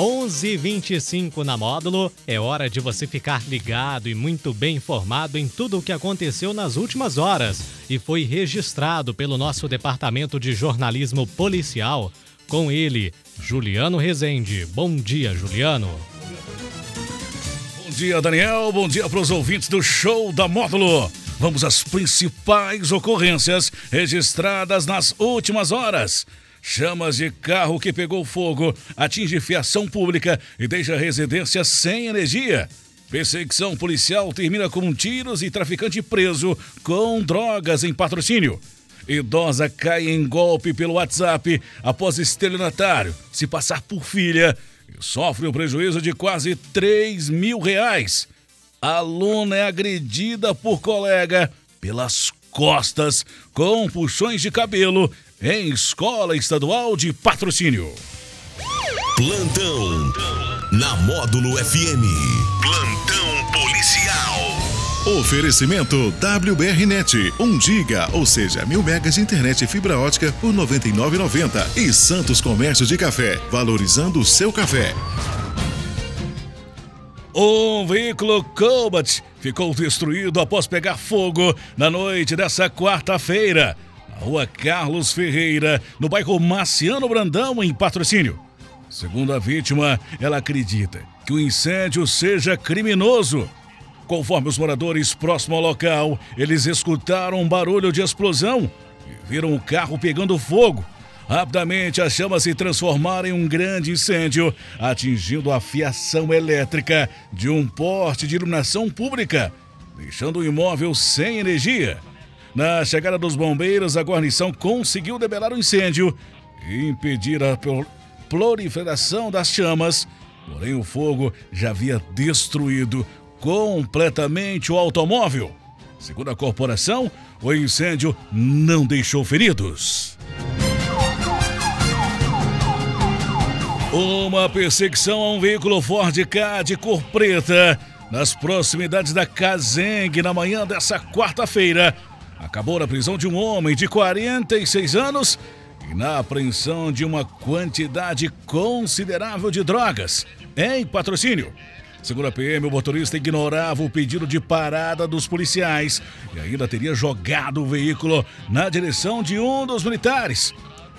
11:25 na Módulo. É hora de você ficar ligado e muito bem informado em tudo o que aconteceu nas últimas horas e foi registrado pelo nosso departamento de jornalismo policial. Com ele, Juliano Rezende. Bom dia, Juliano. Bom dia, Daniel. Bom dia para os ouvintes do show da Módulo. Vamos às principais ocorrências registradas nas últimas horas. Chamas de carro que pegou fogo atinge fiação pública e deixa residência sem energia. Perseguição policial termina com tiros e traficante preso com drogas em patrocínio. Idosa cai em golpe pelo WhatsApp após estelionatário se passar por filha e sofre um prejuízo de quase 3 mil reais. aluna é agredida por colega pelas costas com puxões de cabelo em escola estadual de patrocínio. Plantão na Módulo FM. Plantão policial. Oferecimento WBRnet, 1 giga, ou seja, mil megas de internet e fibra ótica por 99,90 e Santos Comércio de Café, valorizando o seu café. Um veículo Cobalt ficou destruído após pegar fogo na noite dessa quarta-feira Rua Carlos Ferreira, no bairro Marciano Brandão, em patrocínio. Segundo a vítima, ela acredita que o incêndio seja criminoso. Conforme os moradores próximo ao local, eles escutaram um barulho de explosão e viram o carro pegando fogo. Rapidamente, as chamas se transformaram em um grande incêndio, atingindo a fiação elétrica de um porte de iluminação pública, deixando o imóvel sem energia. Na chegada dos bombeiros, a guarnição conseguiu debelar o incêndio e impedir a proliferação das chamas, porém o fogo já havia destruído completamente o automóvel. Segundo a corporação, o incêndio não deixou feridos. Uma perseguição a um veículo Ford K de cor preta nas proximidades da Kazeng na manhã dessa quarta-feira acabou na prisão de um homem de 46 anos e na apreensão de uma quantidade considerável de drogas em patrocínio. Segundo a PM, o motorista ignorava o pedido de parada dos policiais e ainda teria jogado o veículo na direção de um dos militares.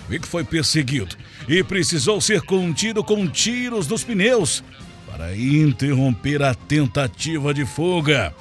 O veículo foi perseguido e precisou ser contido com tiros nos pneus para interromper a tentativa de fuga.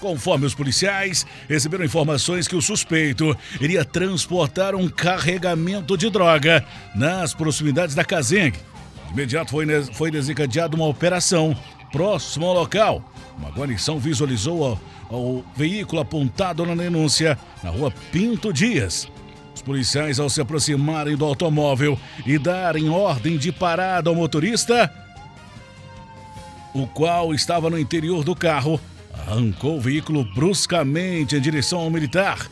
Conforme os policiais receberam informações que o suspeito iria transportar um carregamento de droga nas proximidades da Kazeng. De imediato foi, foi desencadeada uma operação próximo ao local. Uma guarnição visualizou o, o veículo apontado na denúncia na rua Pinto Dias. Os policiais, ao se aproximarem do automóvel e darem ordem de parada ao motorista, o qual estava no interior do carro, arrancou o veículo bruscamente em direção ao militar,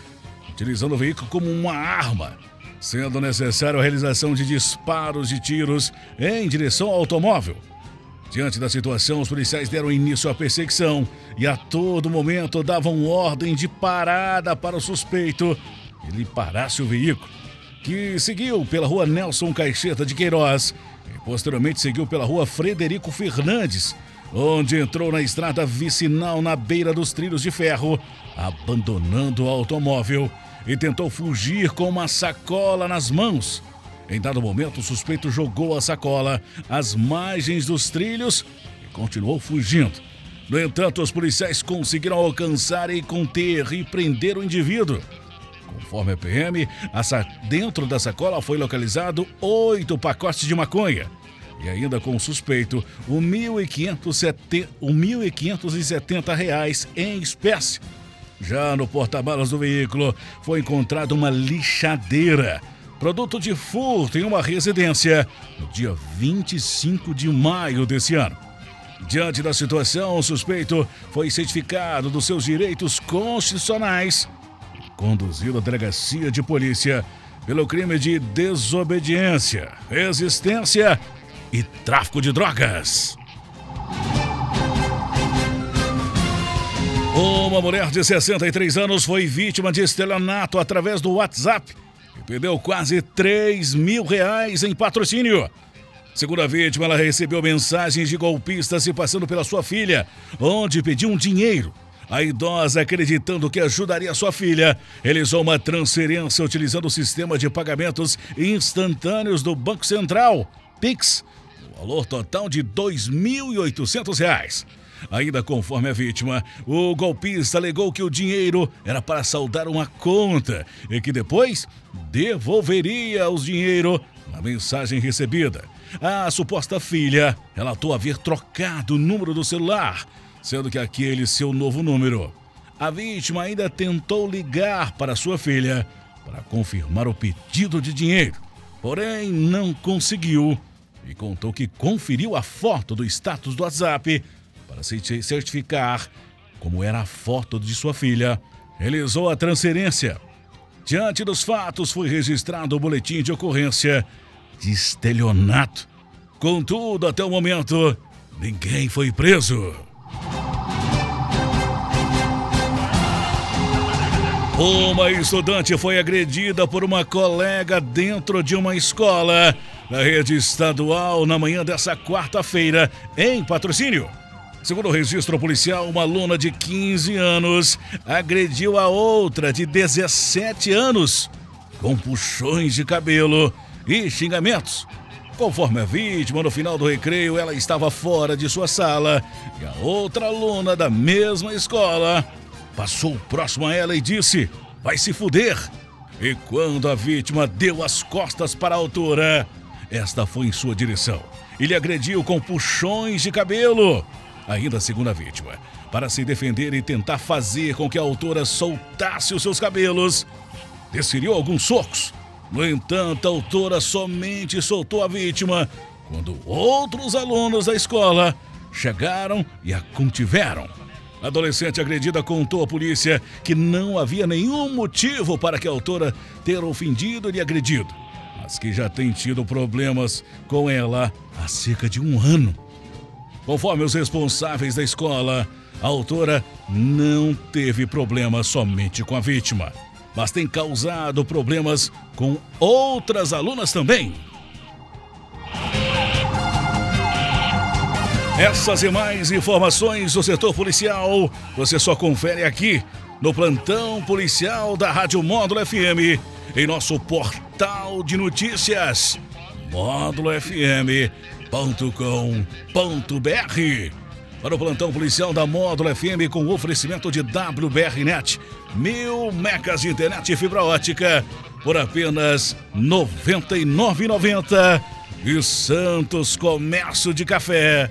utilizando o veículo como uma arma, sendo necessário a realização de disparos de tiros em direção ao automóvel. Diante da situação, os policiais deram início à perseguição e a todo momento davam ordem de parada para o suspeito ele parasse o veículo, que seguiu pela rua Nelson Caixeta de Queiroz e posteriormente seguiu pela rua Frederico Fernandes, onde entrou na estrada vicinal na beira dos trilhos de ferro, abandonando o automóvel e tentou fugir com uma sacola nas mãos. Em dado momento, o suspeito jogou a sacola às margens dos trilhos e continuou fugindo. No entanto, os policiais conseguiram alcançar e conter e prender o indivíduo. Conforme a PM, dentro da sacola foi localizado oito pacotes de maconha e ainda com o suspeito 1.570 reais em espécie. Já no porta-malas do veículo foi encontrada uma lixadeira, produto de furto em uma residência, no dia 25 de maio desse ano. Diante da situação, o suspeito foi certificado dos seus direitos constitucionais e conduzido à delegacia de polícia pelo crime de desobediência, resistência e tráfico de drogas. Uma mulher de 63 anos foi vítima de estelionato através do WhatsApp e perdeu quase 3 mil reais em patrocínio. Segundo a vítima, ela recebeu mensagens de golpistas se passando pela sua filha, onde pediam dinheiro. A idosa, acreditando que ajudaria sua filha, realizou uma transferência utilizando o sistema de pagamentos instantâneos do Banco Central, Pix, o valor total de R$ 2.800. Ainda conforme a vítima, o golpista alegou que o dinheiro era para saldar uma conta e que depois devolveria os dinheiro na mensagem recebida. A suposta filha relatou haver trocado o número do celular, sendo que aquele seu novo número. A vítima ainda tentou ligar para sua filha para confirmar o pedido de dinheiro, porém não conseguiu e contou que conferiu a foto do status do WhatsApp para se certificar como era a foto de sua filha. Realizou a transferência. Diante dos fatos, foi registrado o boletim de ocorrência de estelionato. Contudo, até o momento, ninguém foi preso. Uma estudante foi agredida por uma colega dentro de uma escola na rede estadual na manhã dessa quarta-feira, em patrocínio. Segundo o registro policial, uma aluna de 15 anos agrediu a outra de 17 anos com puxões de cabelo e xingamentos. Conforme a vítima, no final do recreio, ela estava fora de sua sala e a outra aluna da mesma escola passou próximo a ela e disse: Vai se fuder. E quando a vítima deu as costas para a autora, esta foi em sua direção e lhe agrediu com puxões de cabelo. Ainda segundo a vítima, para se defender e tentar fazer com que a autora soltasse os seus cabelos, desferiu alguns socos no entanto, a autora somente soltou a vítima quando outros alunos da escola chegaram e a contiveram. Adolescente agredida contou à polícia que não havia nenhum motivo para que a autora ter ofendido e agredido, mas que já tem tido problemas com ela há cerca de um ano. Conforme os responsáveis da escola, a autora não teve problemas somente com a vítima mas tem causado problemas com outras alunas também. Essas e mais informações do setor policial você só confere aqui no plantão policial da Rádio Módulo FM em nosso portal de notícias módulofm.com.br. Para o plantão policial da Módulo FM com oferecimento de WBRnet mil megas de internet e fibra ótica por apenas R$ 99,90. E Santos Comércio de Café,